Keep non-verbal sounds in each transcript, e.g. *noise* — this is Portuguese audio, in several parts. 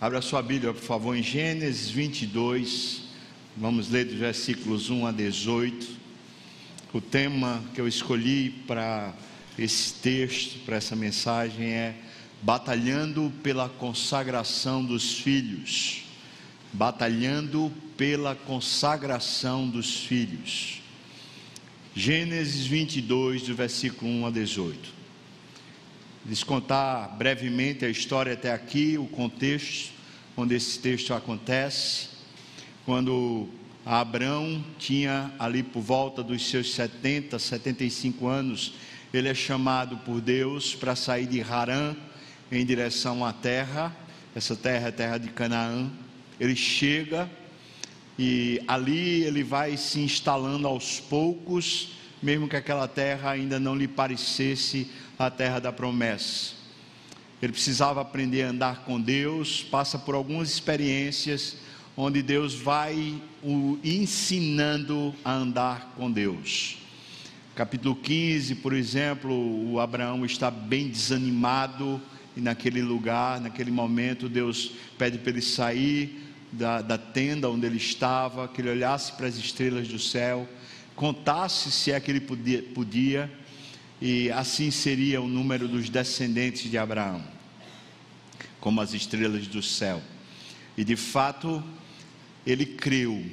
Abra sua Bíblia, por favor, em Gênesis 22. Vamos ler dos versículos 1 a 18. O tema que eu escolhi para esse texto, para essa mensagem é Batalhando pela consagração dos filhos. Batalhando pela consagração dos filhos. Gênesis 22, do versículo 1 a 18 descontar brevemente a história até aqui, o contexto onde esse texto acontece. Quando Abraão tinha ali por volta dos seus 70, 75 anos, ele é chamado por Deus para sair de Harã em direção à terra, essa terra é a terra de Canaã. Ele chega e ali ele vai se instalando aos poucos, mesmo que aquela terra ainda não lhe parecesse a terra da promessa. Ele precisava aprender a andar com Deus, passa por algumas experiências onde Deus vai o ensinando a andar com Deus. Capítulo 15, por exemplo, o Abraão está bem desanimado e naquele lugar, naquele momento, Deus pede para ele sair da, da tenda onde ele estava, que ele olhasse para as estrelas do céu, contasse se é que ele podia, podia e assim seria o número dos descendentes de Abraão, como as estrelas do céu. E de fato, ele creu,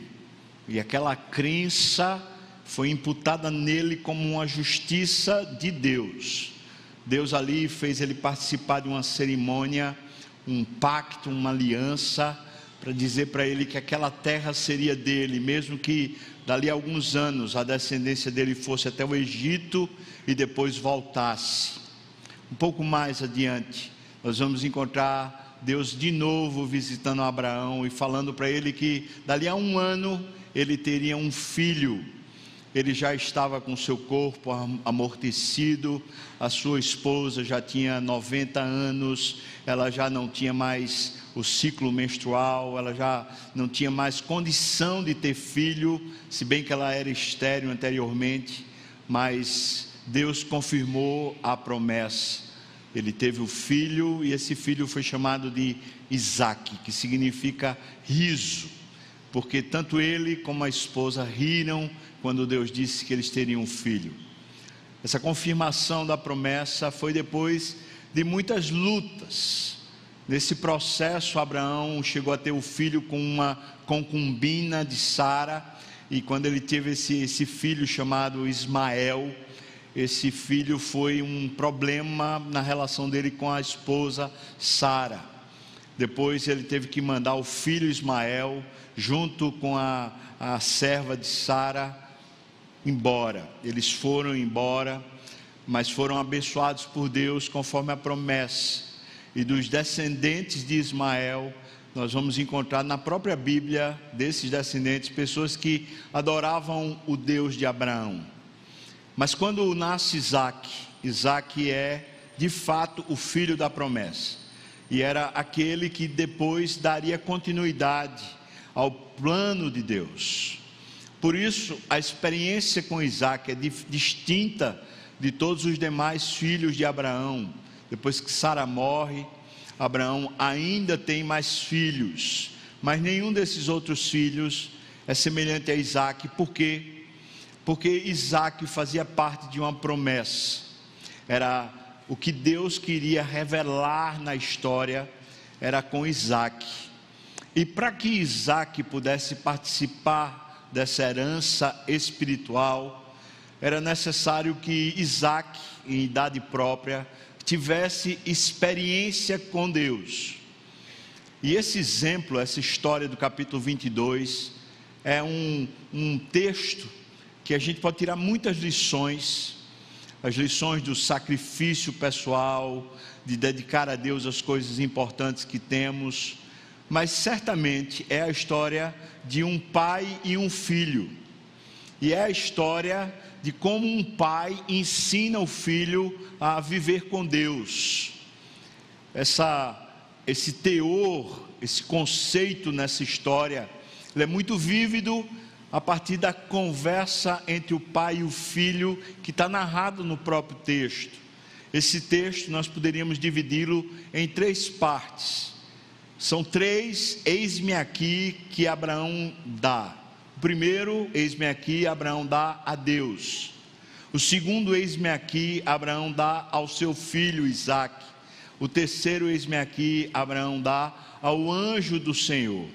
e aquela crença foi imputada nele como uma justiça de Deus. Deus ali fez ele participar de uma cerimônia, um pacto, uma aliança, para dizer para ele que aquela terra seria dele, mesmo que dali a alguns anos a descendência dele fosse até o Egito e depois voltasse. Um pouco mais adiante, nós vamos encontrar Deus de novo visitando Abraão e falando para ele que dali a um ano ele teria um filho. Ele já estava com seu corpo amortecido, a sua esposa já tinha 90 anos, ela já não tinha mais o ciclo menstrual, ela já não tinha mais condição de ter filho, se bem que ela era estéril anteriormente, mas Deus confirmou a promessa. Ele teve o filho e esse filho foi chamado de Isaac, que significa riso, porque tanto ele como a esposa riram quando Deus disse que eles teriam um filho. Essa confirmação da promessa foi depois de muitas lutas, Nesse processo, Abraão chegou a ter o filho com uma concubina de Sara, e quando ele teve esse, esse filho chamado Ismael, esse filho foi um problema na relação dele com a esposa Sara. Depois ele teve que mandar o filho Ismael, junto com a, a serva de Sara, embora. Eles foram embora, mas foram abençoados por Deus conforme a promessa e dos descendentes de Ismael, nós vamos encontrar na própria Bíblia desses descendentes pessoas que adoravam o Deus de Abraão. Mas quando nasce Isaac, Isaac é de fato o filho da promessa, e era aquele que depois daria continuidade ao plano de Deus. Por isso, a experiência com Isaac é distinta de todos os demais filhos de Abraão depois que Sara morre, Abraão ainda tem mais filhos, mas nenhum desses outros filhos é semelhante a Isaac, por quê? Porque Isaac fazia parte de uma promessa, era o que Deus queria revelar na história, era com Isaac. E para que Isaac pudesse participar dessa herança espiritual, era necessário que Isaac, em idade própria, tivesse experiência com Deus. E esse exemplo, essa história do capítulo 22, é um, um texto que a gente pode tirar muitas lições, as lições do sacrifício pessoal, de dedicar a Deus as coisas importantes que temos, mas certamente é a história de um pai e um filho, e é a história de como um pai ensina o filho a viver com Deus. Essa, esse teor, esse conceito nessa história, ele é muito vívido a partir da conversa entre o pai e o filho que está narrado no próprio texto. Esse texto nós poderíamos dividi-lo em três partes. São três eis-me aqui que Abraão dá. Primeiro, eis-me aqui, Abraão dá a Deus. O segundo, eis-me aqui, Abraão dá ao seu filho Isaque. O terceiro, eis-me aqui, Abraão dá ao anjo do Senhor.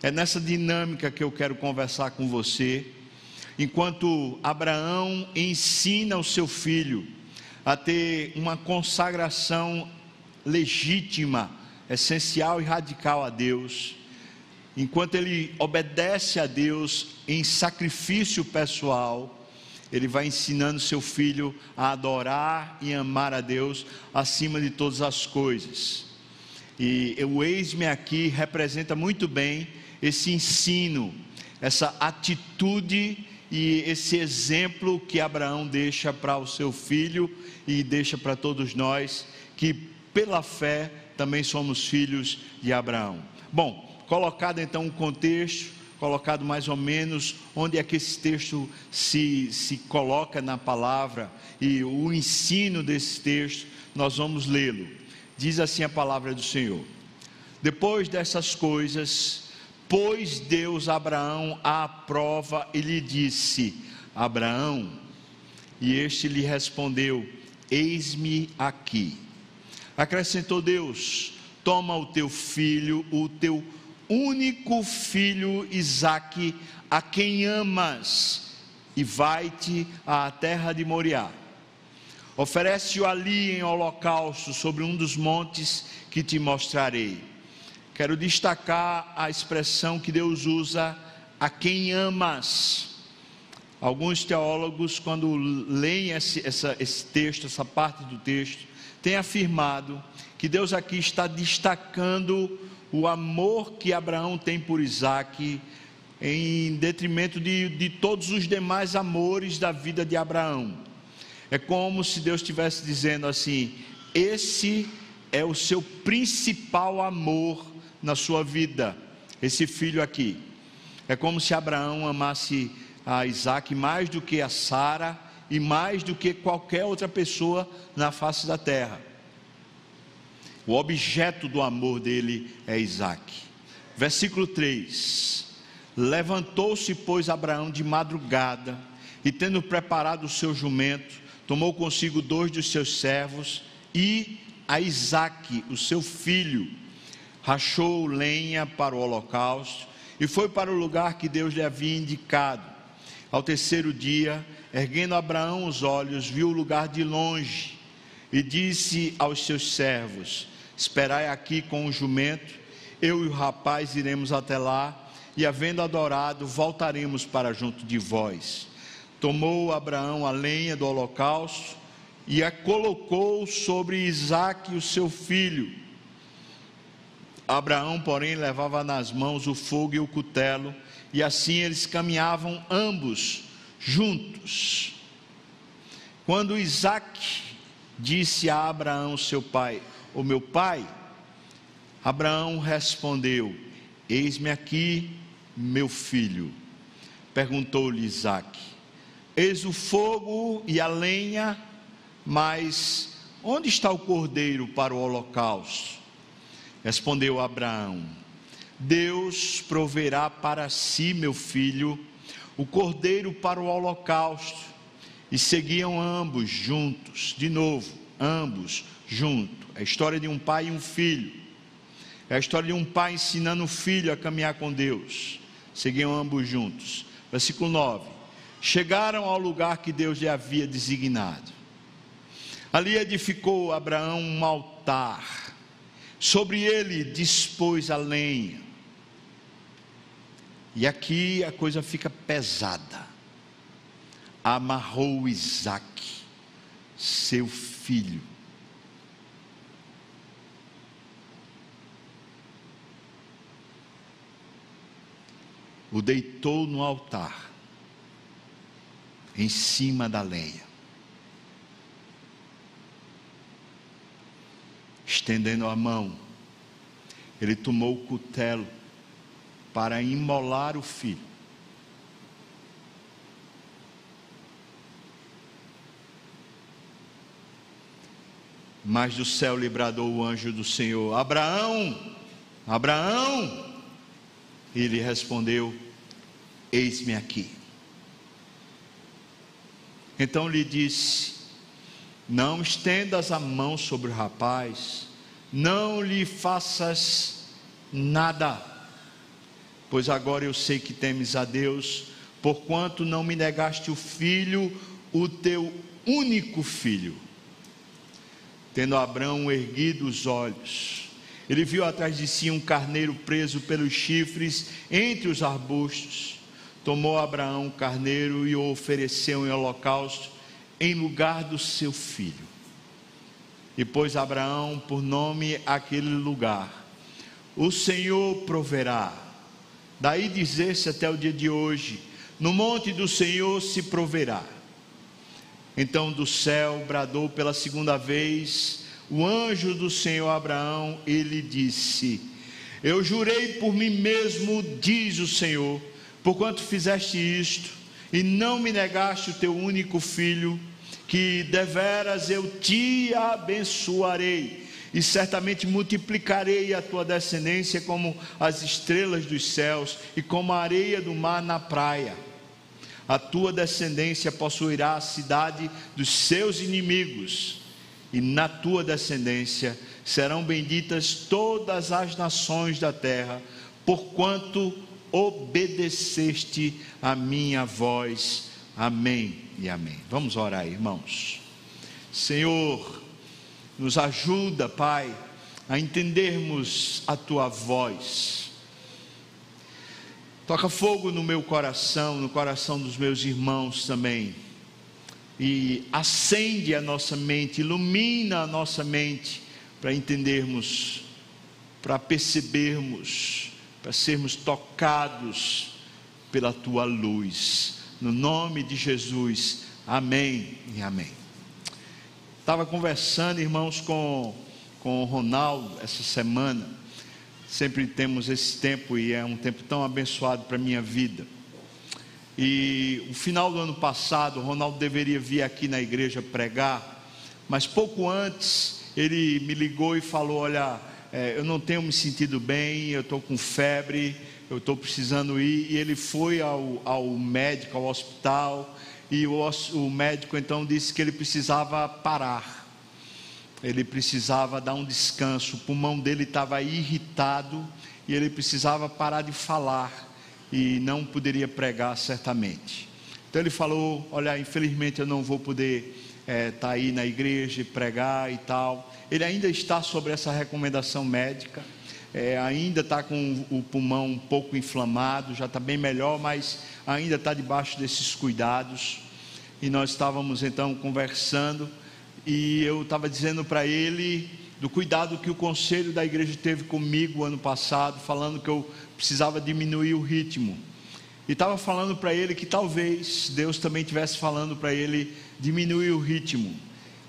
É nessa dinâmica que eu quero conversar com você. Enquanto Abraão ensina o seu filho a ter uma consagração legítima, essencial e radical a Deus, enquanto ele obedece a Deus em sacrifício pessoal, ele vai ensinando seu filho a adorar e amar a Deus acima de todas as coisas. E o eis-me aqui representa muito bem esse ensino, essa atitude e esse exemplo que Abraão deixa para o seu filho e deixa para todos nós, que pela fé também somos filhos de Abraão. Bom, colocado então o contexto, colocado mais ou menos onde é que esse texto se, se coloca na palavra e o ensino desse texto, nós vamos lê-lo. Diz assim a palavra do Senhor: Depois dessas coisas, pôs Deus Abraão à prova e lhe disse: Abraão, e este lhe respondeu: Eis-me aqui. Acrescentou Deus: Toma o teu filho, o teu único filho Isaque, a quem amas, e vai-te à terra de Moriá. Oferece-o ali em holocausto sobre um dos montes que te mostrarei. Quero destacar a expressão que Deus usa, a quem amas. Alguns teólogos, quando leem esse, essa, esse texto, essa parte do texto, têm afirmado que Deus aqui está destacando o amor que Abraão tem por Isaac, em detrimento de, de todos os demais amores da vida de Abraão. É como se Deus estivesse dizendo assim: esse é o seu principal amor na sua vida, esse filho aqui. É como se Abraão amasse a Isaac mais do que a Sara e mais do que qualquer outra pessoa na face da terra. O objeto do amor dele é Isaac. Versículo 3: Levantou-se, pois, Abraão de madrugada, e tendo preparado o seu jumento, tomou consigo dois dos seus servos e a Isaque, o seu filho, rachou lenha para o holocausto e foi para o lugar que Deus lhe havia indicado. Ao terceiro dia, erguendo Abraão os olhos, viu o lugar de longe e disse aos seus servos: Esperai aqui com o jumento, eu e o rapaz iremos até lá, e havendo adorado, voltaremos para junto de vós. Tomou Abraão a lenha do holocausto e a colocou sobre Isaque, o seu filho Abraão, porém, levava nas mãos o fogo e o cutelo, e assim eles caminhavam ambos juntos. Quando Isaac disse a Abraão, seu pai, o meu pai, Abraão respondeu: Eis-me aqui, meu filho. Perguntou-lhe Isaac: Eis o fogo e a lenha, mas onde está o cordeiro para o holocausto? Respondeu Abraão: Deus proverá para si, meu filho, o cordeiro para o holocausto. E seguiam ambos juntos, de novo, ambos juntos. É a história de um pai e um filho. É a história de um pai ensinando o filho a caminhar com Deus. Seguiam ambos juntos. Versículo 9: Chegaram ao lugar que Deus lhe havia designado. Ali edificou Abraão um altar sobre ele dispôs a lenha. E aqui a coisa fica pesada. Amarrou Isaac, seu filho. O deitou no altar, em cima da lenha. estendendo a mão, ele tomou o cutelo para imolar o filho. Mas do céu lhe bradou o anjo do Senhor: Abraão, Abraão, ele respondeu: Eis-me aqui. Então lhe disse: Não estendas a mão sobre o rapaz, não lhe faças nada, pois agora eu sei que temes a Deus, porquanto não me negaste o filho, o teu único filho. Tendo Abraão erguido os olhos, ele viu atrás de si um carneiro preso pelos chifres entre os arbustos tomou Abraão o carneiro e o ofereceu em holocausto em lugar do seu filho. E pôs Abraão por nome aquele lugar: O Senhor proverá. Daí dizer-se até o dia de hoje: No monte do Senhor se proverá. Então do céu bradou pela segunda vez o anjo do Senhor Abraão, ele disse: Eu jurei por mim mesmo, diz o Senhor porquanto fizeste isto, e não me negaste o teu único filho, que deveras eu te abençoarei, e certamente multiplicarei a tua descendência como as estrelas dos céus e como a areia do mar na praia. A tua descendência possuirá a cidade dos seus inimigos, e na tua descendência serão benditas todas as nações da terra, porquanto obedeceste a minha voz. Amém e amém. Vamos orar, irmãos. Senhor, nos ajuda, Pai, a entendermos a tua voz. Toca fogo no meu coração, no coração dos meus irmãos também. E acende a nossa mente, ilumina a nossa mente para entendermos, para percebermos para sermos tocados pela tua luz. No nome de Jesus, amém e amém. Estava conversando, irmãos, com, com o Ronaldo essa semana. Sempre temos esse tempo e é um tempo tão abençoado para a minha vida. E o final do ano passado, o Ronaldo deveria vir aqui na igreja pregar, mas pouco antes ele me ligou e falou: Olha, é, eu não tenho me sentido bem, eu estou com febre, eu estou precisando ir. E ele foi ao, ao médico, ao hospital, e o, o médico então disse que ele precisava parar. Ele precisava dar um descanso, o pulmão dele estava irritado e ele precisava parar de falar e não poderia pregar certamente. Então ele falou: Olha, infelizmente eu não vou poder estar é, tá aí na igreja e pregar e tal ele ainda está sobre essa recomendação médica, é, ainda está com o pulmão um pouco inflamado, já está bem melhor, mas ainda está debaixo desses cuidados. E nós estávamos então conversando, e eu estava dizendo para ele do cuidado que o conselho da igreja teve comigo ano passado, falando que eu precisava diminuir o ritmo. E estava falando para ele que talvez Deus também estivesse falando para ele diminuir o ritmo.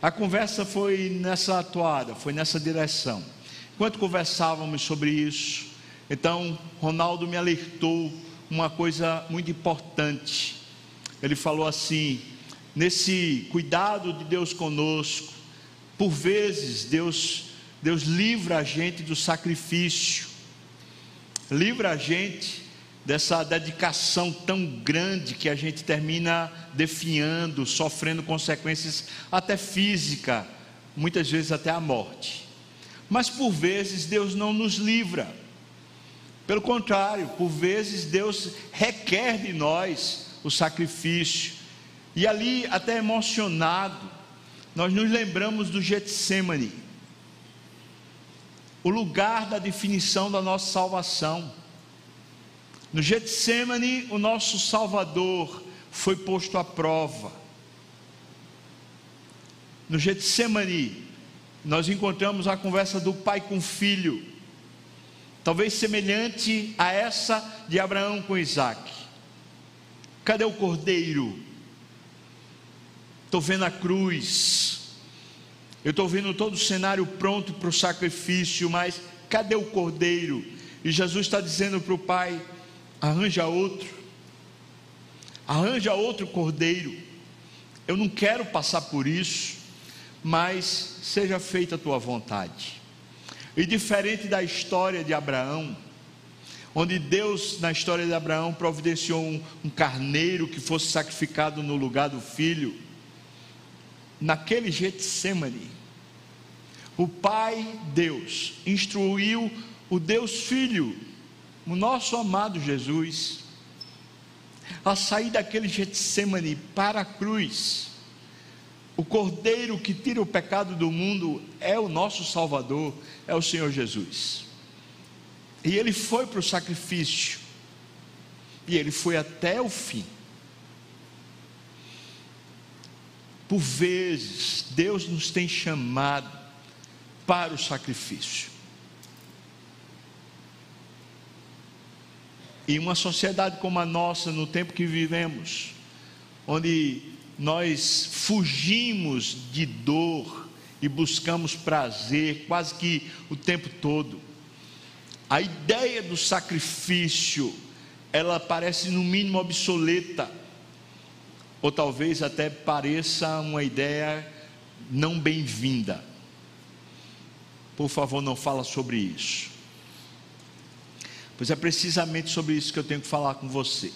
A conversa foi nessa atuada, foi nessa direção. Enquanto conversávamos sobre isso, então Ronaldo me alertou uma coisa muito importante. Ele falou assim: nesse cuidado de Deus conosco, por vezes Deus Deus livra a gente do sacrifício, livra a gente dessa dedicação tão grande que a gente termina definhando, sofrendo consequências até física, muitas vezes até a morte. Mas por vezes Deus não nos livra. Pelo contrário, por vezes Deus requer de nós o sacrifício. E ali, até emocionado, nós nos lembramos do Getsemane, o lugar da definição da nossa salvação. No Getsemane, o nosso Salvador foi posto à prova. No Getsemane, nós encontramos a conversa do pai com o filho, talvez semelhante a essa de Abraão com Isaac. Cadê o cordeiro? Estou vendo a cruz, eu estou vendo todo o cenário pronto para o sacrifício, mas cadê o cordeiro? E Jesus está dizendo para o pai: arranja outro, arranja outro cordeiro. Eu não quero passar por isso, mas seja feita a tua vontade. E diferente da história de Abraão, onde Deus, na história de Abraão, providenciou um, um carneiro que fosse sacrificado no lugar do filho, naquele Getsemane, o Pai Deus instruiu o Deus Filho, o nosso amado Jesus, a sair daquele Getsemane para a cruz. O Cordeiro que tira o pecado do mundo é o nosso Salvador, é o Senhor Jesus. E ele foi para o sacrifício, e ele foi até o fim. Por vezes, Deus nos tem chamado para o sacrifício. E uma sociedade como a nossa, no tempo que vivemos, onde nós fugimos de dor e buscamos prazer quase que o tempo todo, a ideia do sacrifício, ela parece no mínimo obsoleta, ou talvez até pareça uma ideia não bem-vinda. Por favor, não fala sobre isso. Pois é precisamente sobre isso que eu tenho que falar com você.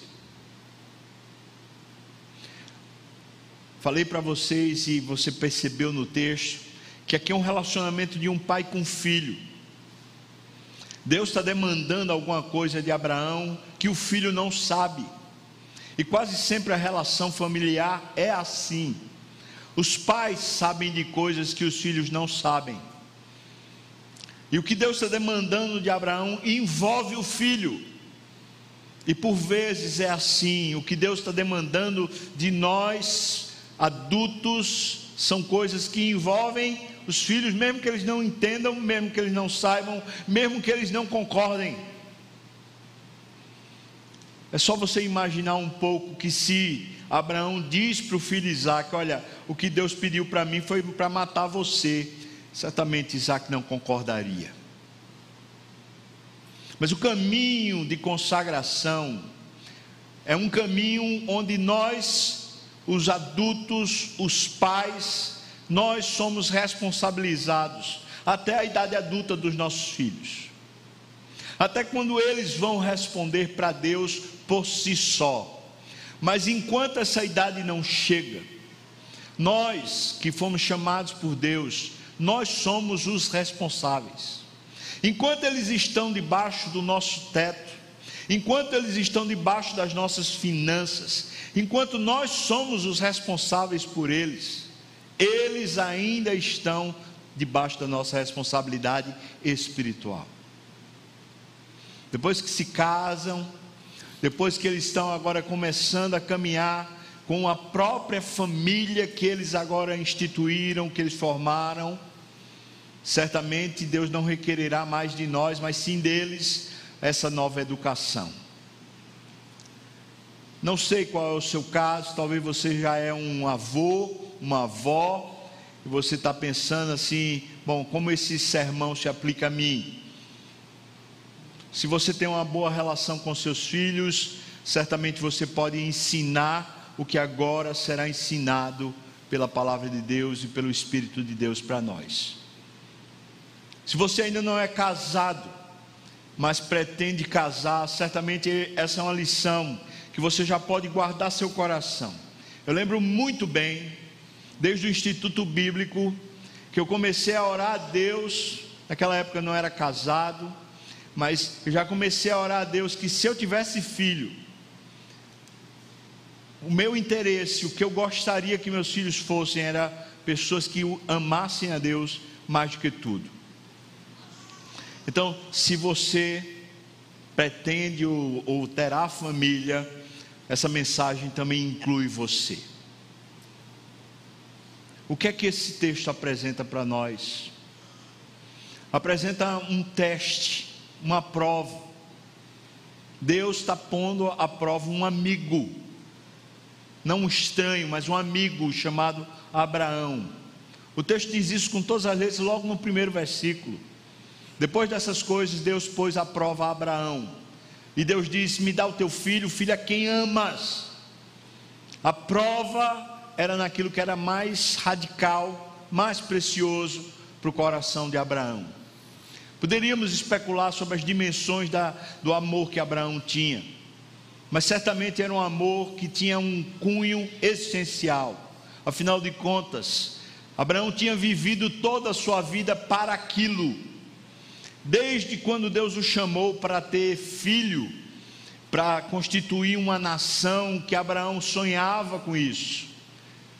Falei para vocês e você percebeu no texto que aqui é um relacionamento de um pai com um filho. Deus está demandando alguma coisa de Abraão que o filho não sabe. E quase sempre a relação familiar é assim. Os pais sabem de coisas que os filhos não sabem. E o que Deus está demandando de Abraão envolve o filho. E por vezes é assim: o que Deus está demandando de nós, adultos, são coisas que envolvem os filhos, mesmo que eles não entendam, mesmo que eles não saibam, mesmo que eles não concordem. É só você imaginar um pouco que se Abraão diz para o filho Isaac: Olha, o que Deus pediu para mim foi para matar você certamente Isaac não concordaria. Mas o caminho de consagração é um caminho onde nós, os adultos, os pais, nós somos responsabilizados até a idade adulta dos nossos filhos. Até quando eles vão responder para Deus por si só. Mas enquanto essa idade não chega, nós que fomos chamados por Deus, nós somos os responsáveis. Enquanto eles estão debaixo do nosso teto, enquanto eles estão debaixo das nossas finanças, enquanto nós somos os responsáveis por eles, eles ainda estão debaixo da nossa responsabilidade espiritual. Depois que se casam, depois que eles estão agora começando a caminhar com a própria família que eles agora instituíram, que eles formaram, certamente Deus não requererá mais de nós, mas sim deles, essa nova educação. Não sei qual é o seu caso, talvez você já é um avô, uma avó, e você está pensando assim: bom, como esse sermão se aplica a mim? Se você tem uma boa relação com seus filhos, certamente você pode ensinar o que agora será ensinado pela palavra de Deus e pelo Espírito de Deus para nós. Se você ainda não é casado, mas pretende casar, certamente essa é uma lição que você já pode guardar seu coração. Eu lembro muito bem, desde o Instituto Bíblico, que eu comecei a orar a Deus, naquela época eu não era casado, mas eu já comecei a orar a Deus que se eu tivesse filho, o meu interesse, o que eu gostaria que meus filhos fossem, era pessoas que amassem a Deus mais do que tudo. Então, se você pretende ou, ou terá família, essa mensagem também inclui você. O que é que esse texto apresenta para nós? Apresenta um teste, uma prova. Deus está pondo à prova um amigo, não um estranho, mas um amigo chamado Abraão. O texto diz isso com todas as letras logo no primeiro versículo. Depois dessas coisas, Deus pôs à prova a Abraão. E Deus disse: Me dá o teu filho, filho a quem amas. A prova era naquilo que era mais radical, mais precioso para o coração de Abraão. Poderíamos especular sobre as dimensões da, do amor que Abraão tinha, mas certamente era um amor que tinha um cunho essencial. Afinal de contas, Abraão tinha vivido toda a sua vida para aquilo, desde quando Deus o chamou para ter filho, para constituir uma nação, que Abraão sonhava com isso.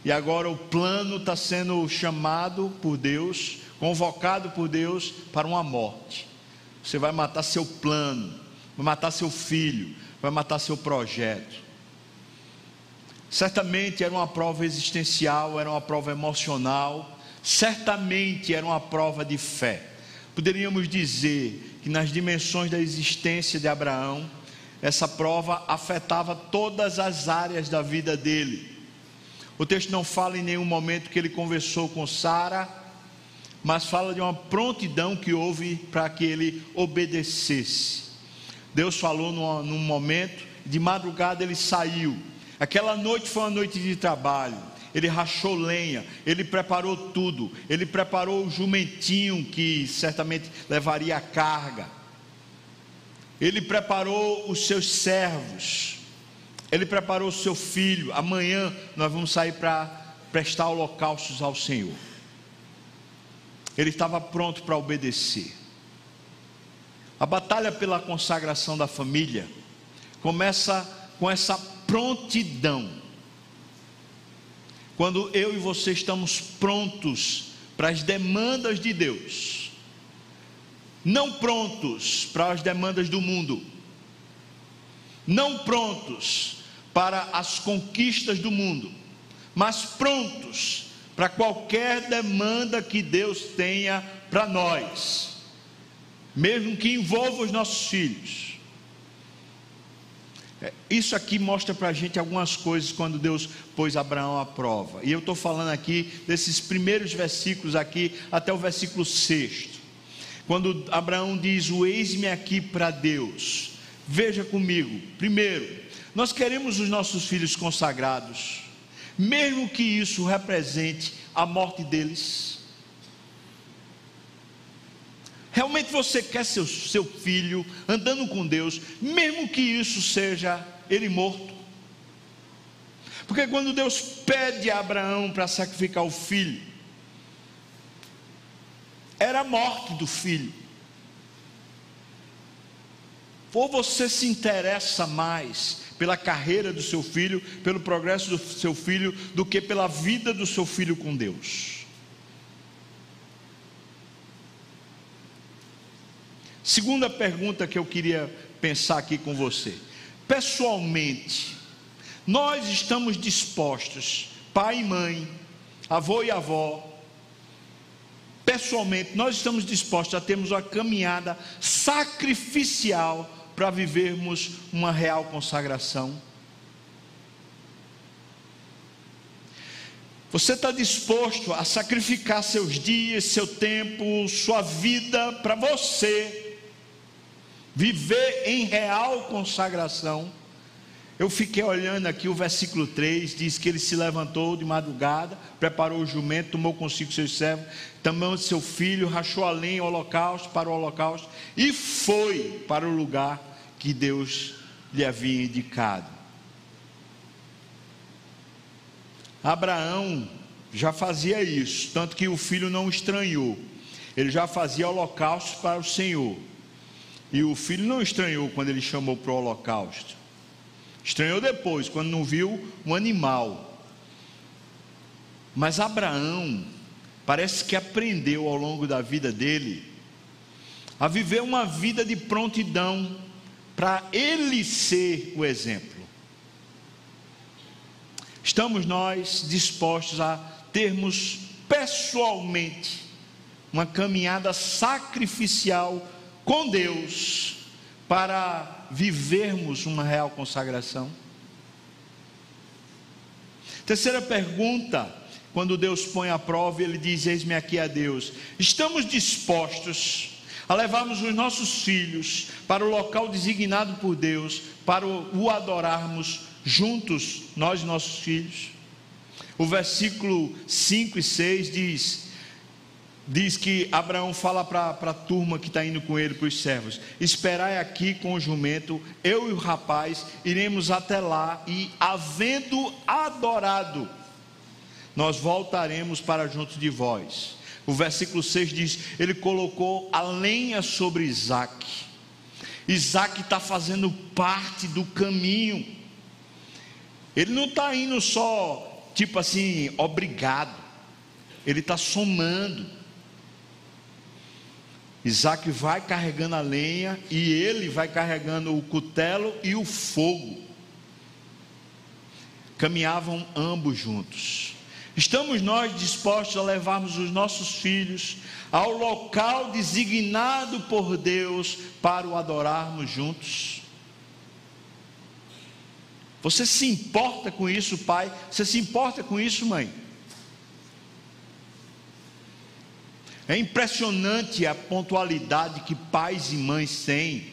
E agora o plano está sendo chamado por Deus, convocado por Deus para uma morte. Você vai matar seu plano, vai matar seu filho, vai matar seu projeto. Certamente era uma prova existencial, era uma prova emocional, certamente era uma prova de fé. Poderíamos dizer que nas dimensões da existência de Abraão, essa prova afetava todas as áreas da vida dele. O texto não fala em nenhum momento que ele conversou com Sara, mas fala de uma prontidão que houve para que ele obedecesse. Deus falou num, num momento, de madrugada ele saiu. Aquela noite foi uma noite de trabalho. Ele rachou lenha, ele preparou tudo, ele preparou o jumentinho que certamente levaria a carga. Ele preparou os seus servos ele preparou o seu filho. Amanhã nós vamos sair para prestar holocaustos ao Senhor. Ele estava pronto para obedecer. A batalha pela consagração da família começa com essa prontidão. Quando eu e você estamos prontos para as demandas de Deus, não prontos para as demandas do mundo, não prontos para as conquistas do mundo, mas prontos para qualquer demanda que Deus tenha para nós, mesmo que envolva os nossos filhos. É, isso aqui mostra para a gente algumas coisas quando Deus pôs Abraão à prova. E eu estou falando aqui desses primeiros versículos aqui até o versículo 6. Quando Abraão diz: O eis-me aqui para Deus. Veja comigo, primeiro, nós queremos os nossos filhos consagrados, mesmo que isso represente a morte deles. Realmente você quer seu, seu filho andando com Deus, mesmo que isso seja ele morto? Porque quando Deus pede a Abraão para sacrificar o filho, era a morte do filho. Ou você se interessa mais pela carreira do seu filho, pelo progresso do seu filho, do que pela vida do seu filho com Deus. Segunda pergunta que eu queria pensar aqui com você. Pessoalmente, nós estamos dispostos, pai e mãe, avô e avó, pessoalmente, nós estamos dispostos a termos uma caminhada sacrificial para vivermos uma real consagração? Você está disposto a sacrificar seus dias, seu tempo, sua vida para você viver em real consagração? Eu fiquei olhando aqui o versículo 3, diz que ele se levantou de madrugada, preparou o jumento, tomou consigo seus servos, também seu filho, rachou a lenha, holocausto para o holocausto e foi para o lugar que Deus lhe havia indicado. Abraão já fazia isso, tanto que o filho não estranhou. Ele já fazia holocausto para o Senhor. E o filho não estranhou quando ele chamou para o holocausto. Estranhou depois, quando não viu um animal. Mas Abraão parece que aprendeu ao longo da vida dele a viver uma vida de prontidão para ele ser o exemplo. Estamos nós dispostos a termos pessoalmente uma caminhada sacrificial com Deus para vivermos uma real consagração? Terceira pergunta, quando Deus põe a prova, ele diz: Eis-me aqui a Deus. Estamos dispostos a levarmos os nossos filhos para o local designado por Deus, para o adorarmos juntos, nós e nossos filhos? O versículo 5 e 6 diz: diz que Abraão fala para a turma que está indo com ele, para os servos: Esperai aqui com o jumento, eu e o rapaz iremos até lá, e havendo adorado, nós voltaremos para junto de vós. O versículo 6 diz: Ele colocou a lenha sobre Isaac. Isaac está fazendo parte do caminho. Ele não está indo só, tipo assim, obrigado. Ele está somando. Isaac vai carregando a lenha e ele vai carregando o cutelo e o fogo. Caminhavam ambos juntos. Estamos nós dispostos a levarmos os nossos filhos ao local designado por Deus para o adorarmos juntos? Você se importa com isso, pai? Você se importa com isso, mãe? É impressionante a pontualidade que pais e mães têm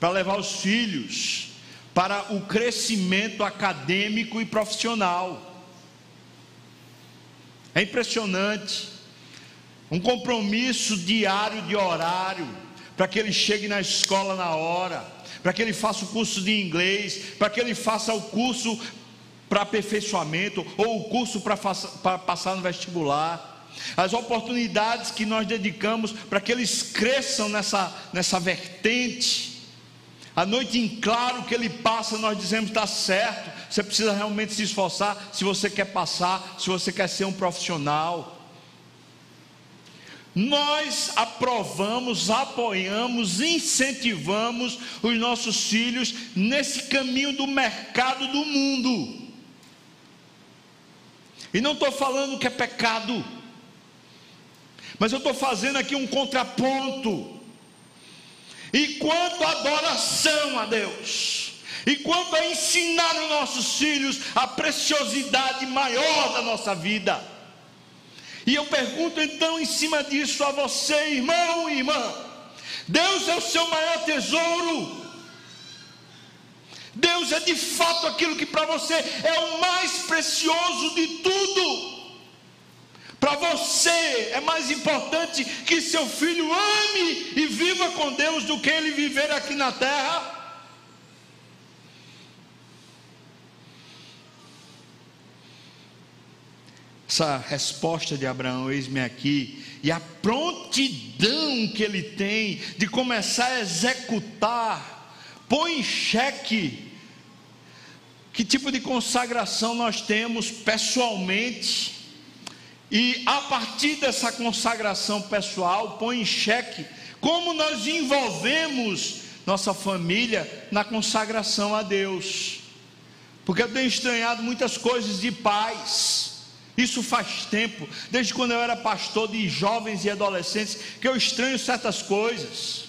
para levar os filhos para o crescimento acadêmico e profissional. É impressionante. Um compromisso diário de horário, para que ele chegue na escola na hora, para que ele faça o curso de inglês, para que ele faça o curso para aperfeiçoamento ou o curso para passar no vestibular as oportunidades que nós dedicamos para que eles cresçam nessa, nessa vertente. A noite em claro que ele passa, nós dizemos está certo. Você precisa realmente se esforçar se você quer passar, se você quer ser um profissional. Nós aprovamos, apoiamos, incentivamos os nossos filhos nesse caminho do mercado do mundo. E não estou falando que é pecado. Mas eu estou fazendo aqui um contraponto. E quanto adoração a Deus, e quanto a ensinar os nossos filhos a preciosidade maior da nossa vida. E eu pergunto então em cima disso a você, irmão e irmã: Deus é o seu maior tesouro. Deus é de fato aquilo que para você é o mais precioso de tudo. Para você é mais importante que seu filho ame e viva com Deus do que ele viver aqui na terra? Essa resposta de Abraão, eis-me aqui, e a prontidão que ele tem de começar a executar, põe em xeque que tipo de consagração nós temos pessoalmente e a partir dessa consagração pessoal, põe em xeque como nós envolvemos nossa família na consagração a Deus. Porque eu tenho estranhado muitas coisas de pais. Isso faz tempo, desde quando eu era pastor de jovens e adolescentes, que eu estranho certas coisas.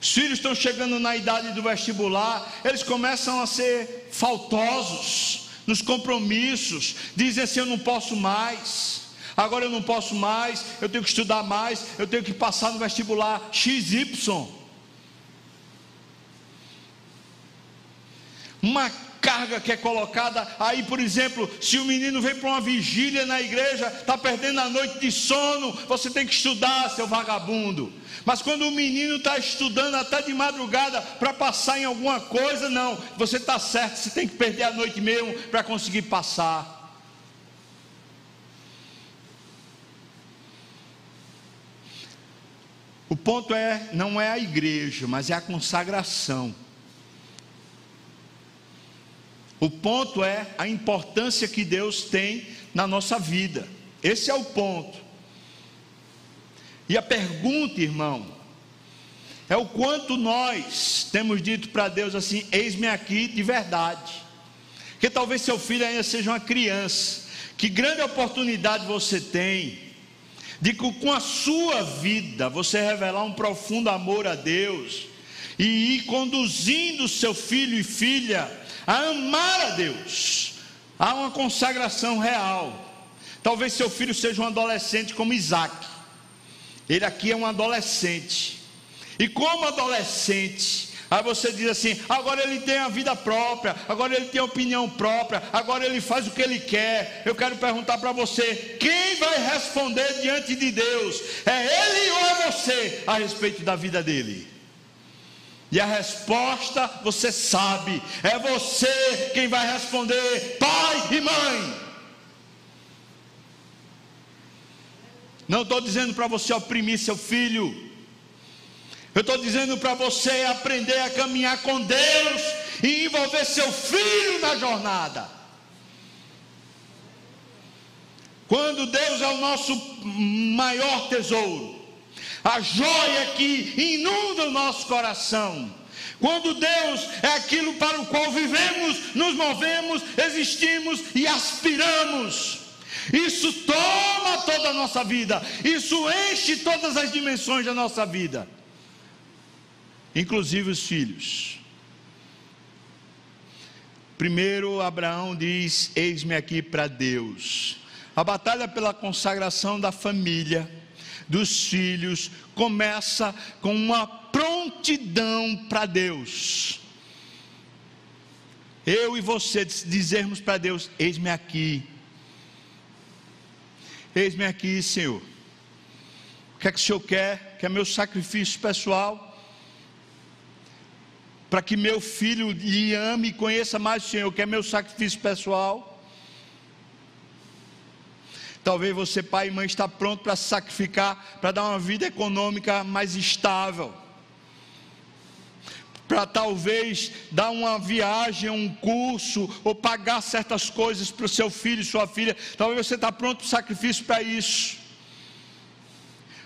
Os filhos estão chegando na idade do vestibular, eles começam a ser faltosos nos compromissos, dizem assim: Eu não posso mais agora eu não posso mais, eu tenho que estudar mais, eu tenho que passar no vestibular XY. Uma carga que é colocada aí, por exemplo, se o menino vem para uma vigília na igreja, está perdendo a noite de sono, você tem que estudar, seu vagabundo. Mas quando o menino está estudando até de madrugada para passar em alguma coisa, não, você está certo, você tem que perder a noite mesmo para conseguir passar. O ponto é, não é a igreja, mas é a consagração. O ponto é a importância que Deus tem na nossa vida. Esse é o ponto. E a pergunta, irmão, é o quanto nós temos dito para Deus assim: eis-me aqui de verdade. Que talvez seu filho ainda seja uma criança. Que grande oportunidade você tem de que com a sua vida você revelar um profundo amor a Deus e ir conduzindo seu filho e filha a amar a Deus, a uma consagração real. Talvez seu filho seja um adolescente como Isaac. Ele aqui é um adolescente. E como adolescente, Aí você diz assim: agora ele tem a vida própria, agora ele tem a opinião própria, agora ele faz o que ele quer. Eu quero perguntar para você: quem vai responder diante de Deus? É ele ou é você a respeito da vida dele? E a resposta você sabe, é você quem vai responder, pai e mãe. Não estou dizendo para você oprimir seu filho. Eu estou dizendo para você aprender a caminhar com Deus e envolver seu filho na jornada. Quando Deus é o nosso maior tesouro, a joia que inunda o nosso coração. Quando Deus é aquilo para o qual vivemos, nos movemos, existimos e aspiramos. Isso toma toda a nossa vida, isso enche todas as dimensões da nossa vida inclusive os filhos. Primeiro, Abraão diz: Eis-me aqui para Deus. A batalha pela consagração da família, dos filhos, começa com uma prontidão para Deus. Eu e você dizermos para Deus: Eis-me aqui. Eis-me aqui, Senhor. O que é que o Senhor quer? Quer meu sacrifício pessoal? Para que meu filho lhe ame e conheça mais o Senhor, que é meu sacrifício pessoal. Talvez você, pai e mãe, está pronto para se sacrificar, para dar uma vida econômica mais estável. Para talvez dar uma viagem, um curso, ou pagar certas coisas para o seu filho e sua filha. Talvez você está pronto para o sacrifício para isso.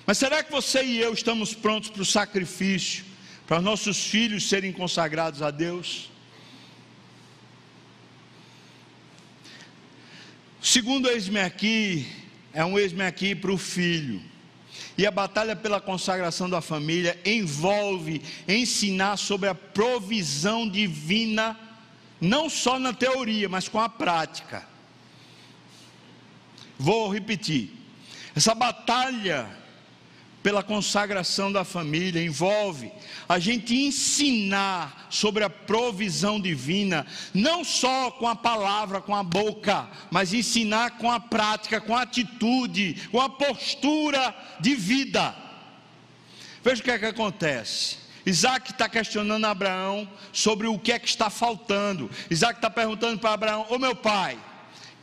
Mas será que você e eu estamos prontos para o sacrifício? Para nossos filhos serem consagrados a Deus. Segundo eis-me aqui, é um eis-me aqui para o filho. E a batalha pela consagração da família envolve ensinar sobre a provisão divina, não só na teoria, mas com a prática. Vou repetir. Essa batalha pela consagração da família, envolve a gente ensinar sobre a provisão divina, não só com a palavra, com a boca, mas ensinar com a prática, com a atitude, com a postura de vida. Veja o que é que acontece. Isaac está questionando Abraão sobre o que é que está faltando. Isaac está perguntando para Abraão: Ô meu pai,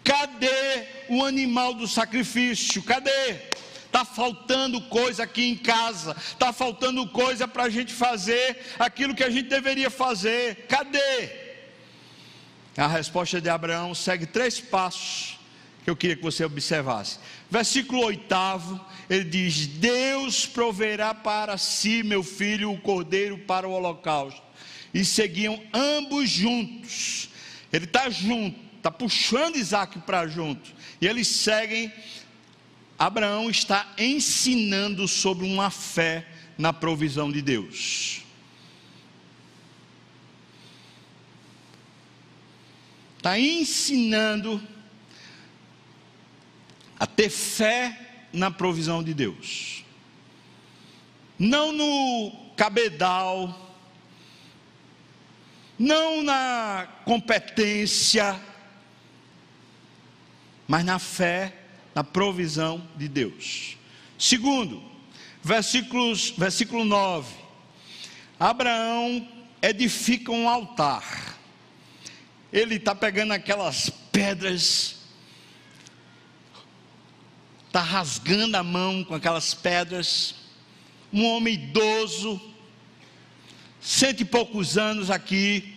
cadê o animal do sacrifício? Cadê? Está faltando coisa aqui em casa, está faltando coisa para a gente fazer aquilo que a gente deveria fazer. Cadê? A resposta de Abraão segue três passos que eu queria que você observasse. Versículo oitavo, ele diz: Deus proverá para si, meu filho, o cordeiro para o holocausto. E seguiam ambos juntos. Ele está junto, está puxando Isaac para junto. E eles seguem Abraão está ensinando sobre uma fé na provisão de Deus. Está ensinando a ter fé na provisão de Deus. Não no cabedal, não na competência, mas na fé na provisão de Deus. Segundo, versículos, versículo 9: Abraão edifica um altar. Ele está pegando aquelas pedras, está rasgando a mão com aquelas pedras. Um homem idoso, cento e poucos anos aqui,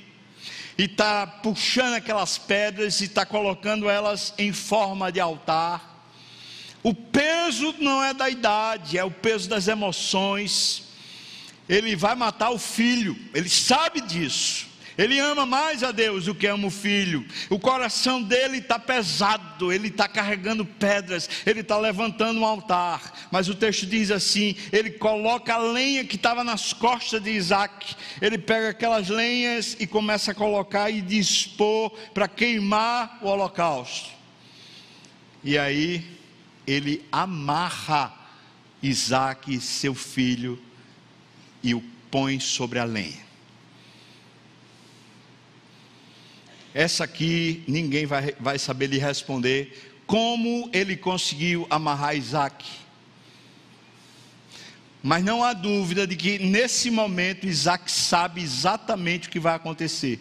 e está puxando aquelas pedras e está colocando elas em forma de altar. O peso não é da idade, é o peso das emoções. Ele vai matar o filho, ele sabe disso. Ele ama mais a Deus do que ama o filho. O coração dele está pesado, ele está carregando pedras, ele está levantando um altar. Mas o texto diz assim: ele coloca a lenha que estava nas costas de Isaac. Ele pega aquelas lenhas e começa a colocar e dispor para queimar o holocausto. E aí ele amarra Isaac, seu filho, e o põe sobre a lenha. Essa aqui ninguém vai, vai saber lhe responder como ele conseguiu amarrar Isaac. Mas não há dúvida de que nesse momento Isaac sabe exatamente o que vai acontecer.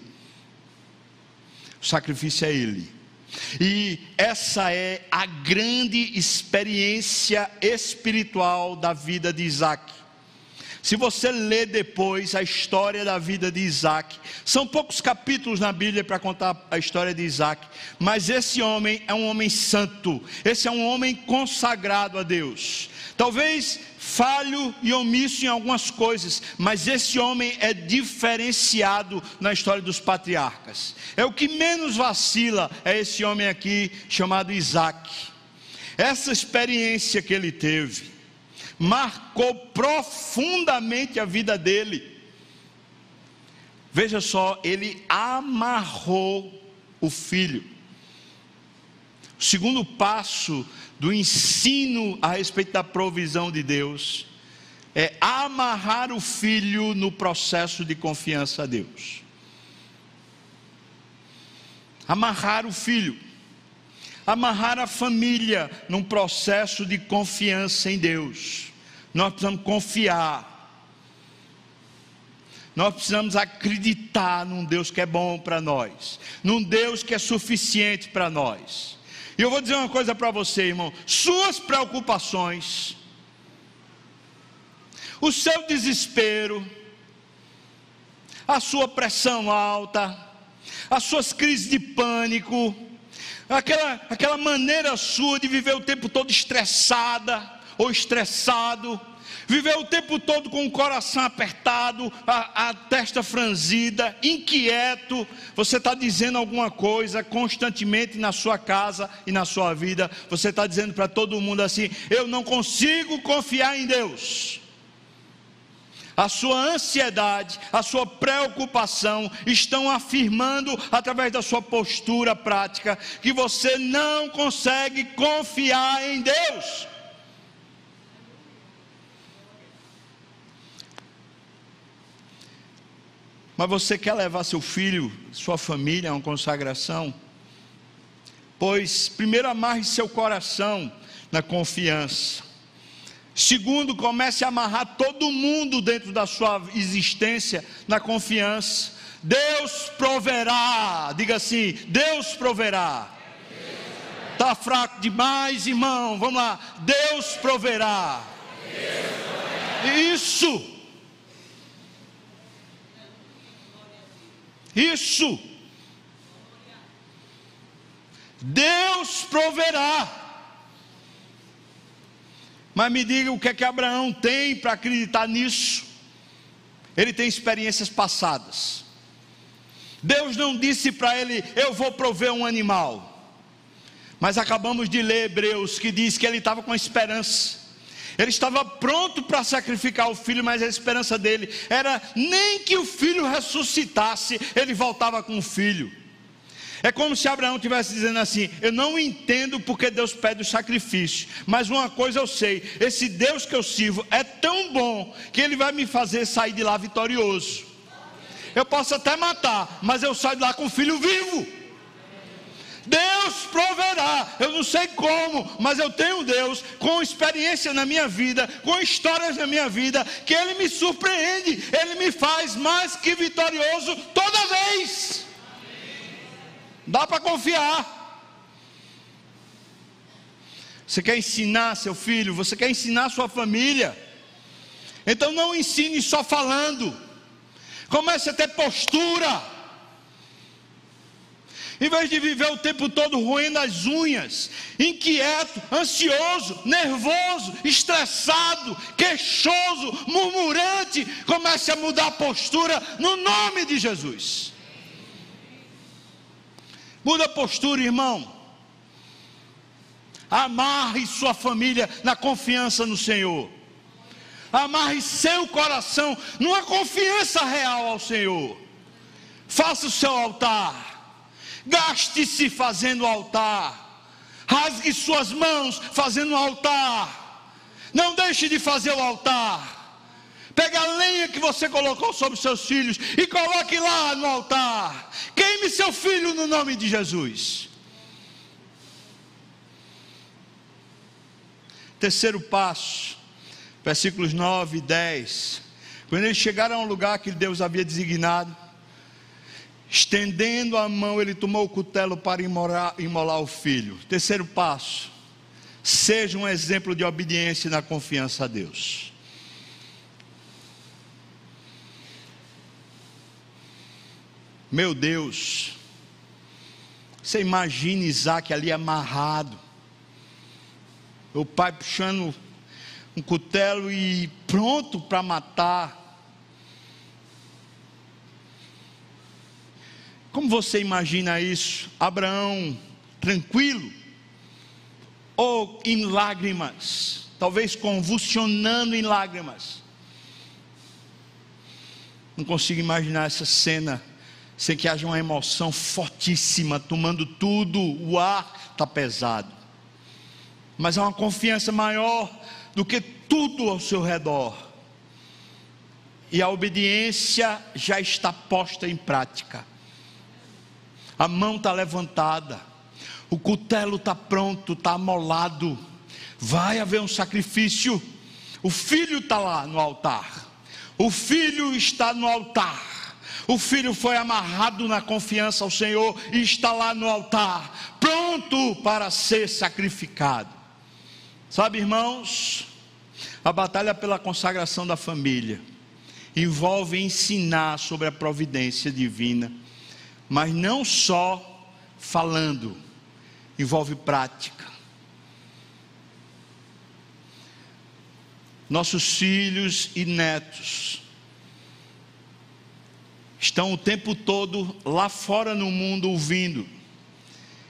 O sacrifício é ele. E essa é a grande experiência espiritual da vida de Isaac. Se você ler depois a história da vida de Isaac, são poucos capítulos na Bíblia para contar a história de Isaac, mas esse homem é um homem santo, esse é um homem consagrado a Deus. Talvez falho e omisso em algumas coisas, mas esse homem é diferenciado na história dos patriarcas. É o que menos vacila, é esse homem aqui chamado Isaac. Essa experiência que ele teve, marcou profundamente a vida dele. Veja só, ele amarrou o filho. O segundo passo do ensino a respeito da provisão de Deus é amarrar o filho no processo de confiança a Deus. Amarrar o filho amarrar a família num processo de confiança em Deus. Nós precisamos confiar. Nós precisamos acreditar num Deus que é bom para nós, num Deus que é suficiente para nós. E eu vou dizer uma coisa para você, irmão: suas preocupações, o seu desespero, a sua pressão alta, as suas crises de pânico, aquela, aquela maneira sua de viver o tempo todo estressada ou estressado, viver o tempo todo com o coração apertado, a, a testa franzida, inquieto, você está dizendo alguma coisa constantemente na sua casa e na sua vida, você está dizendo para todo mundo assim: eu não consigo confiar em Deus. A sua ansiedade, a sua preocupação estão afirmando, através da sua postura prática, que você não consegue confiar em Deus. Mas você quer levar seu filho, sua família a uma consagração? Pois, primeiro, amarre seu coração na confiança. Segundo, comece a amarrar todo mundo dentro da sua existência na confiança. Deus proverá. Diga assim: Deus proverá. Está fraco demais, irmão. Vamos lá. Deus proverá. Isso. Isso. Deus proverá. Mas me diga o que é que Abraão tem para acreditar nisso. Ele tem experiências passadas. Deus não disse para ele: Eu vou prover um animal. Mas acabamos de ler Hebreus que diz que ele estava com esperança. Ele estava pronto para sacrificar o filho, mas a esperança dele era nem que o filho ressuscitasse, ele voltava com o filho. É como se Abraão estivesse dizendo assim: Eu não entendo porque Deus pede o sacrifício, mas uma coisa eu sei: esse Deus que eu sirvo é tão bom que ele vai me fazer sair de lá vitorioso. Eu posso até matar, mas eu saio de lá com o filho vivo. Deus proverá, eu não sei como, mas eu tenho Deus com experiência na minha vida, com histórias na minha vida, que Ele me surpreende, Ele me faz mais que vitorioso toda vez. Dá para confiar. Você quer ensinar seu filho, você quer ensinar sua família. Então não ensine só falando. Comece a ter postura. Em vez de viver o tempo todo roendo as unhas, inquieto, ansioso, nervoso, estressado, queixoso, murmurante, comece a mudar a postura no nome de Jesus. Muda a postura, irmão. Amarre sua família na confiança no Senhor. Amarre seu coração numa confiança real ao Senhor. Faça o seu altar. Gaste-se fazendo altar. Rasgue suas mãos fazendo altar. Não deixe de fazer o altar. Pega a lenha que você colocou sobre seus filhos e coloque lá no altar. Queime seu filho no nome de Jesus. Terceiro passo, versículos 9 e 10. Quando eles chegaram a um lugar que Deus havia designado, estendendo a mão, ele tomou o cutelo para imolar, imolar o filho. Terceiro passo, seja um exemplo de obediência e na confiança a Deus. Meu Deus, você imagina Isaac ali amarrado, o pai puxando um cutelo e pronto para matar. Como você imagina isso? Abraão tranquilo ou em lágrimas, talvez convulsionando em lágrimas. Não consigo imaginar essa cena sem que haja uma emoção fortíssima, tomando tudo, o ar está pesado. Mas há uma confiança maior do que tudo ao seu redor. E a obediência já está posta em prática. A mão está levantada, o cutelo está pronto, está amolado. Vai haver um sacrifício. O filho está lá no altar. O filho está no altar o filho foi amarrado na confiança ao Senhor e está lá no altar, pronto para ser sacrificado. Sabe, irmãos, a batalha pela consagração da família envolve ensinar sobre a providência divina, mas não só falando, envolve prática. Nossos filhos e netos estão o tempo todo lá fora no mundo ouvindo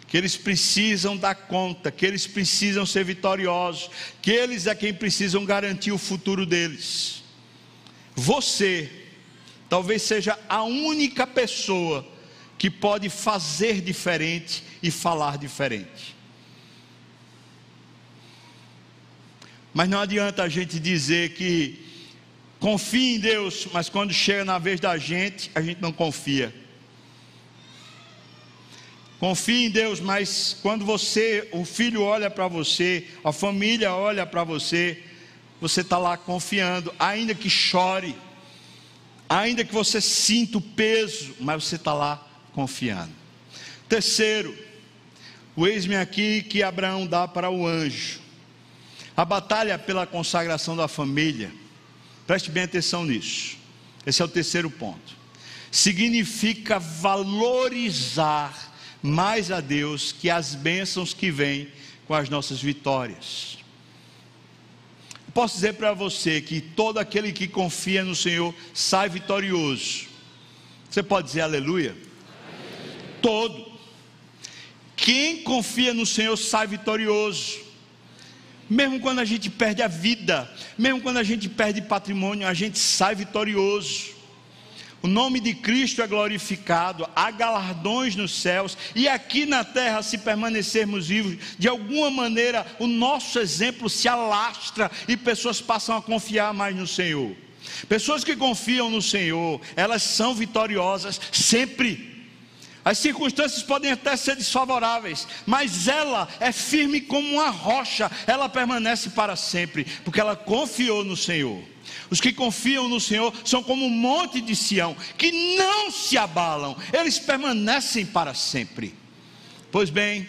que eles precisam dar conta, que eles precisam ser vitoriosos, que eles é quem precisam garantir o futuro deles. Você talvez seja a única pessoa que pode fazer diferente e falar diferente. Mas não adianta a gente dizer que Confia em Deus, mas quando chega na vez da gente, a gente não confia. Confia em Deus, mas quando você, o filho olha para você, a família olha para você, você está lá confiando, ainda que chore, ainda que você sinta o peso, mas você está lá confiando. Terceiro, o eis-me aqui que Abraão dá para o anjo. A batalha pela consagração da família Preste bem atenção nisso. Esse é o terceiro ponto. Significa valorizar mais a Deus que as bênçãos que vêm com as nossas vitórias. Posso dizer para você que todo aquele que confia no Senhor sai vitorioso. Você pode dizer aleluia? Todo. Quem confia no Senhor sai vitorioso. Mesmo quando a gente perde a vida, mesmo quando a gente perde patrimônio, a gente sai vitorioso. O nome de Cristo é glorificado, há galardões nos céus, e aqui na terra, se permanecermos vivos, de alguma maneira o nosso exemplo se alastra e pessoas passam a confiar mais no Senhor. Pessoas que confiam no Senhor, elas são vitoriosas sempre. As circunstâncias podem até ser desfavoráveis, mas ela é firme como uma rocha, ela permanece para sempre, porque ela confiou no Senhor. Os que confiam no Senhor são como um monte de Sião, que não se abalam, eles permanecem para sempre. Pois bem,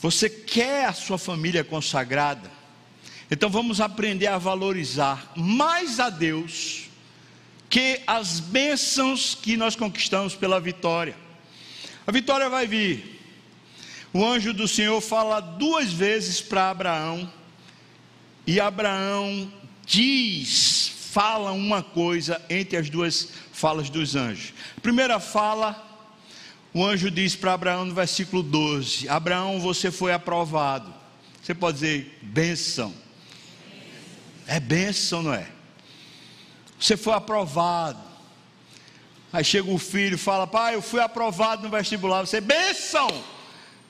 você quer a sua família consagrada? Então vamos aprender a valorizar mais a Deus que as bênçãos que nós conquistamos pela vitória. A vitória vai vir. O anjo do Senhor fala duas vezes para Abraão, e Abraão diz, fala uma coisa entre as duas falas dos anjos. Primeira fala, o anjo diz para Abraão no versículo 12: Abraão, você foi aprovado. Você pode dizer, bênção. É bênção, não é? Você foi aprovado. Aí chega o filho e fala: Pai, eu fui aprovado no vestibular. Você, benção!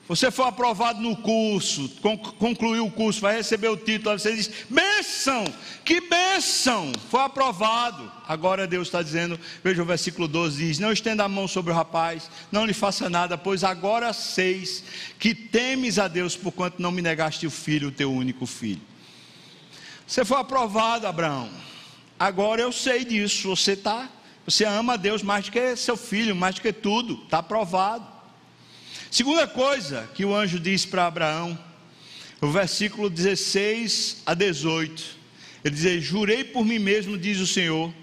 Você foi aprovado no curso, concluiu o curso, vai receber o título. Você diz: bênção, que bênção, foi aprovado. Agora Deus está dizendo, veja o versículo 12: diz: Não estenda a mão sobre o rapaz, não lhe faça nada, pois agora seis que temes a Deus, porquanto não me negaste o filho, o teu único filho. Você foi aprovado, Abraão. Agora eu sei disso. Você tá, você ama a Deus mais do que seu filho, mais do que tudo. Está aprovado. Segunda coisa que o anjo disse para Abraão, o versículo 16 a 18, ele diz: Jurei por mim mesmo, diz o Senhor,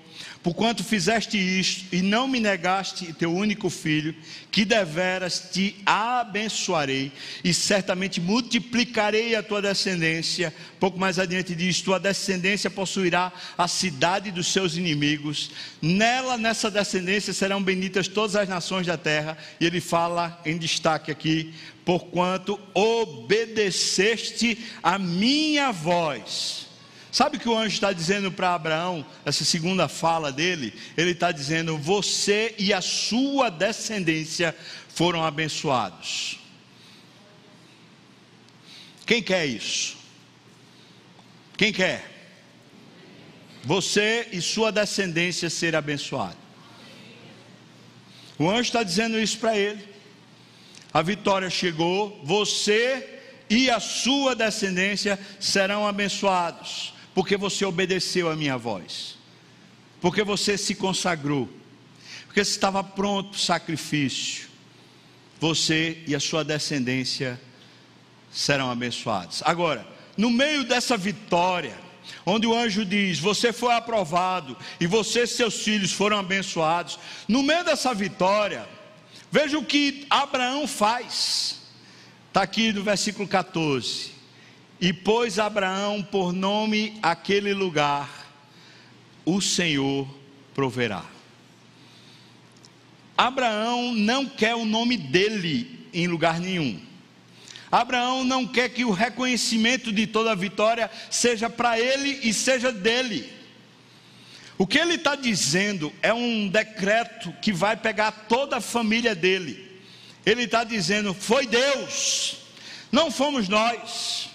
porquanto fizeste isto e não me negaste teu único filho, que deveras te abençoarei e certamente multiplicarei a tua descendência. Pouco mais adiante diz: tua descendência possuirá a cidade dos seus inimigos. Nela, nessa descendência, serão benditas todas as nações da terra. E ele fala em destaque aqui: porquanto obedeceste a minha voz Sabe o que o anjo está dizendo para Abraão, essa segunda fala dele? Ele está dizendo: Você e a sua descendência foram abençoados. Quem quer isso? Quem quer? Você e sua descendência ser abençoados. O anjo está dizendo isso para ele. A vitória chegou, você e a sua descendência serão abençoados porque você obedeceu a minha voz, porque você se consagrou, porque estava pronto o sacrifício, você e a sua descendência serão abençoados. Agora, no meio dessa vitória, onde o anjo diz: Você foi aprovado e você e seus filhos foram abençoados. No meio dessa vitória, veja o que Abraão faz. Está aqui no versículo 14. E pôs Abraão por nome aquele lugar, o Senhor proverá. Abraão não quer o nome dele em lugar nenhum. Abraão não quer que o reconhecimento de toda a vitória seja para ele e seja dele. O que ele está dizendo é um decreto que vai pegar toda a família dele. Ele está dizendo: foi Deus, não fomos nós.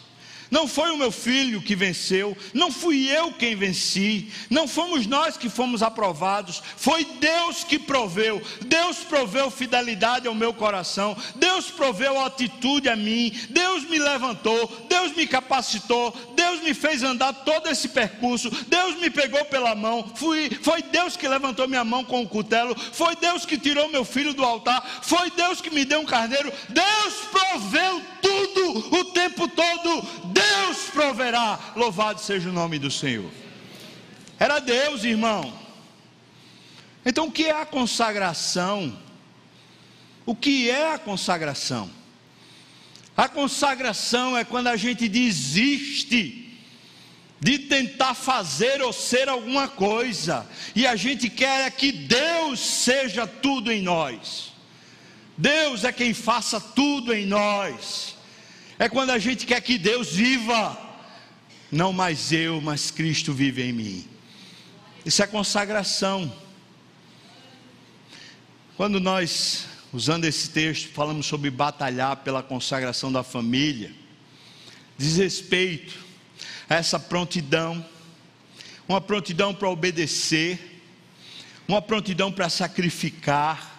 Não foi o meu filho que venceu, não fui eu quem venci, não fomos nós que fomos aprovados, foi Deus que proveu. Deus proveu fidelidade ao meu coração, Deus proveu atitude a mim, Deus me levantou, Deus me capacitou, Deus me fez andar todo esse percurso, Deus me pegou pela mão, fui, foi Deus que levantou minha mão com o cutelo, foi Deus que tirou meu filho do altar, foi Deus que me deu um carneiro, Deus proveu tudo o tempo todo. Deus proverá. Louvado seja o nome do Senhor. Era Deus, irmão. Então, o que é a consagração? O que é a consagração? A consagração é quando a gente desiste de tentar fazer ou ser alguma coisa, e a gente quer que Deus seja tudo em nós. Deus é quem faça tudo em nós é quando a gente quer que Deus viva, não mais eu, mas Cristo vive em mim. Isso é consagração. Quando nós, usando esse texto, falamos sobre batalhar pela consagração da família, diz respeito a essa prontidão, uma prontidão para obedecer, uma prontidão para sacrificar,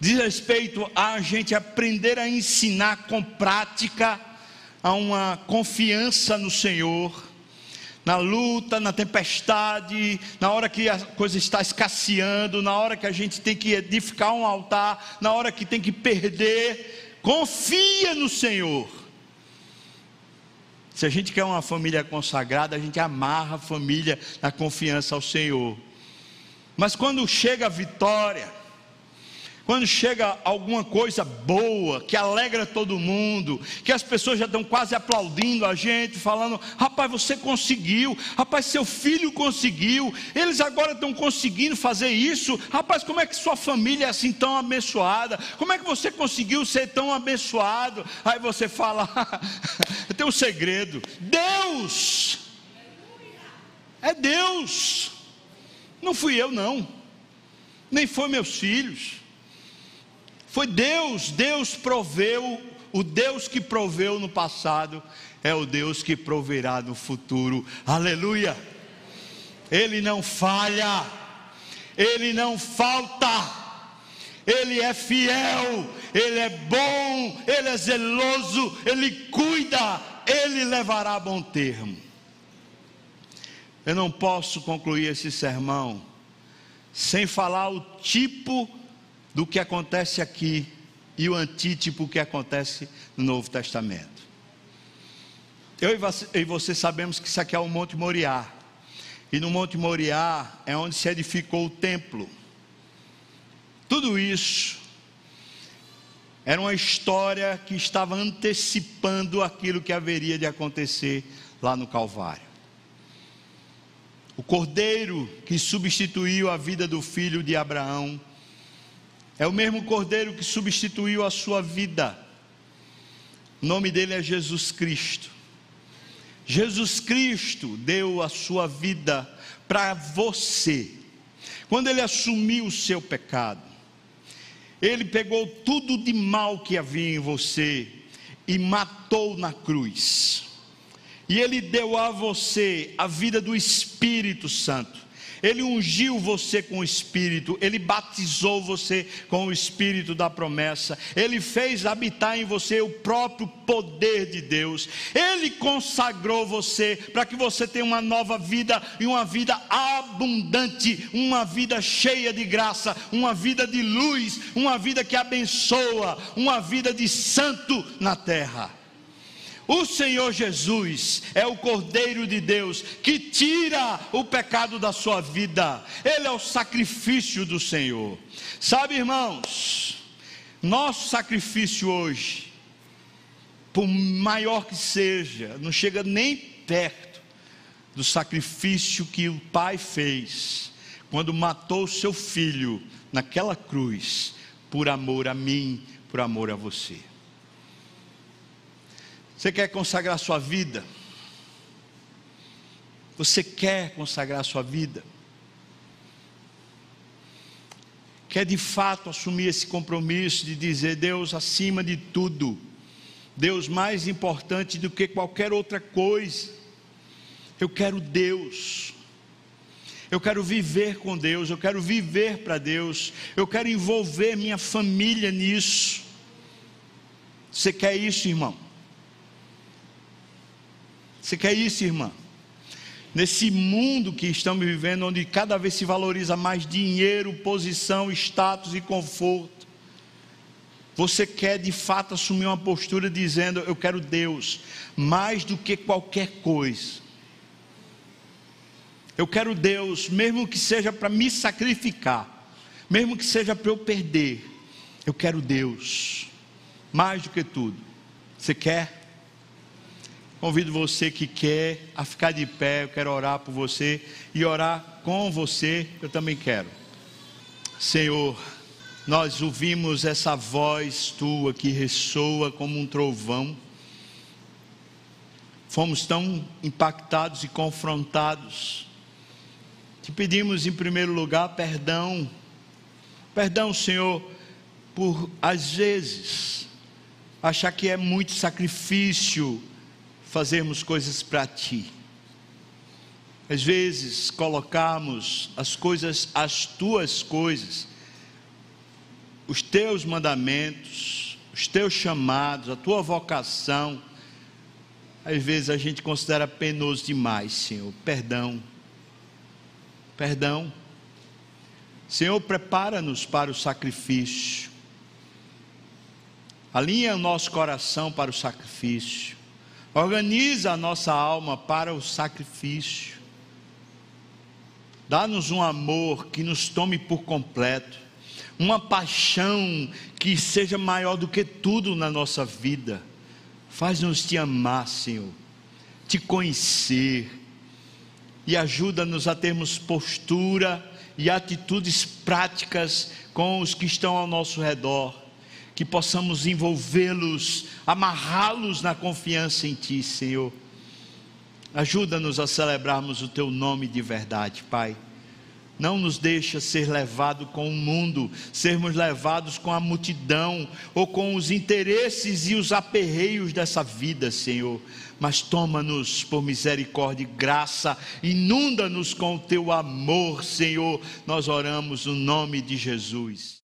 diz respeito a gente aprender a ensinar com prática a uma confiança no Senhor, na luta, na tempestade, na hora que a coisa está escasseando, na hora que a gente tem que edificar um altar, na hora que tem que perder, confia no Senhor. Se a gente quer uma família consagrada, a gente amarra a família na confiança ao Senhor. Mas quando chega a vitória, quando chega alguma coisa boa, que alegra todo mundo, que as pessoas já estão quase aplaudindo a gente, falando: rapaz, você conseguiu, rapaz, seu filho conseguiu, eles agora estão conseguindo fazer isso, rapaz, como é que sua família é assim tão abençoada? Como é que você conseguiu ser tão abençoado? Aí você fala: *laughs* tem um segredo, Deus, é Deus, não fui eu, não, nem foi meus filhos. Foi Deus, Deus proveu o Deus que proveu no passado é o Deus que proverá no futuro. Aleluia! Ele não falha, ele não falta. Ele é fiel, Ele é bom, Ele é zeloso, Ele cuida, Ele levará a bom termo. Eu não posso concluir esse sermão sem falar o tipo do que acontece aqui e o antítipo que acontece no Novo Testamento. Eu e você sabemos que isso aqui é o Monte Moriá. E no Monte Moriá é onde se edificou o templo. Tudo isso era uma história que estava antecipando aquilo que haveria de acontecer lá no Calvário. O cordeiro que substituiu a vida do filho de Abraão é o mesmo cordeiro que substituiu a sua vida. O nome dele é Jesus Cristo. Jesus Cristo deu a sua vida para você. Quando ele assumiu o seu pecado, ele pegou tudo de mal que havia em você e matou na cruz. E ele deu a você a vida do Espírito Santo. Ele ungiu você com o Espírito, Ele batizou você com o Espírito da promessa, Ele fez habitar em você o próprio poder de Deus, Ele consagrou você para que você tenha uma nova vida e uma vida abundante, uma vida cheia de graça, uma vida de luz, uma vida que abençoa, uma vida de santo na terra. O Senhor Jesus é o Cordeiro de Deus que tira o pecado da sua vida, Ele é o sacrifício do Senhor. Sabe, irmãos, nosso sacrifício hoje, por maior que seja, não chega nem perto do sacrifício que o Pai fez quando matou o seu filho naquela cruz, por amor a mim, por amor a você. Você quer consagrar sua vida? Você quer consagrar sua vida? Quer de fato assumir esse compromisso de dizer Deus acima de tudo, Deus mais importante do que qualquer outra coisa. Eu quero Deus. Eu quero viver com Deus, eu quero viver para Deus, eu quero envolver minha família nisso. Você quer isso, irmão? Você quer isso, irmã? Nesse mundo que estamos vivendo, onde cada vez se valoriza mais dinheiro, posição, status e conforto, você quer de fato assumir uma postura dizendo: Eu quero Deus mais do que qualquer coisa. Eu quero Deus, mesmo que seja para me sacrificar, mesmo que seja para eu perder. Eu quero Deus mais do que tudo. Você quer? Convido você que quer a ficar de pé, eu quero orar por você e orar com você, eu também quero. Senhor, nós ouvimos essa voz tua que ressoa como um trovão. Fomos tão impactados e confrontados. Te pedimos em primeiro lugar perdão. Perdão, Senhor, por às vezes achar que é muito sacrifício fazermos coisas para Ti. Às vezes colocarmos as coisas, as Tuas coisas, os Teus mandamentos, os Teus chamados, a Tua vocação, às vezes a gente considera penoso demais, Senhor. Perdão. Perdão. Senhor, prepara-nos para o sacrifício. Alinha o nosso coração para o sacrifício. Organiza a nossa alma para o sacrifício. Dá-nos um amor que nos tome por completo, uma paixão que seja maior do que tudo na nossa vida. Faz-nos te amar, Senhor, te conhecer e ajuda-nos a termos postura e atitudes práticas com os que estão ao nosso redor que possamos envolvê-los, amarrá-los na confiança em Ti, Senhor. Ajuda-nos a celebrarmos o Teu nome de verdade, Pai. não nos deixa ser levado com o mundo, sermos levados com a multidão ou com os interesses e os aperreios dessa vida, Senhor. Mas toma-nos por misericórdia e graça, inunda-nos com o teu amor, Senhor. Nós oramos no nome de Jesus.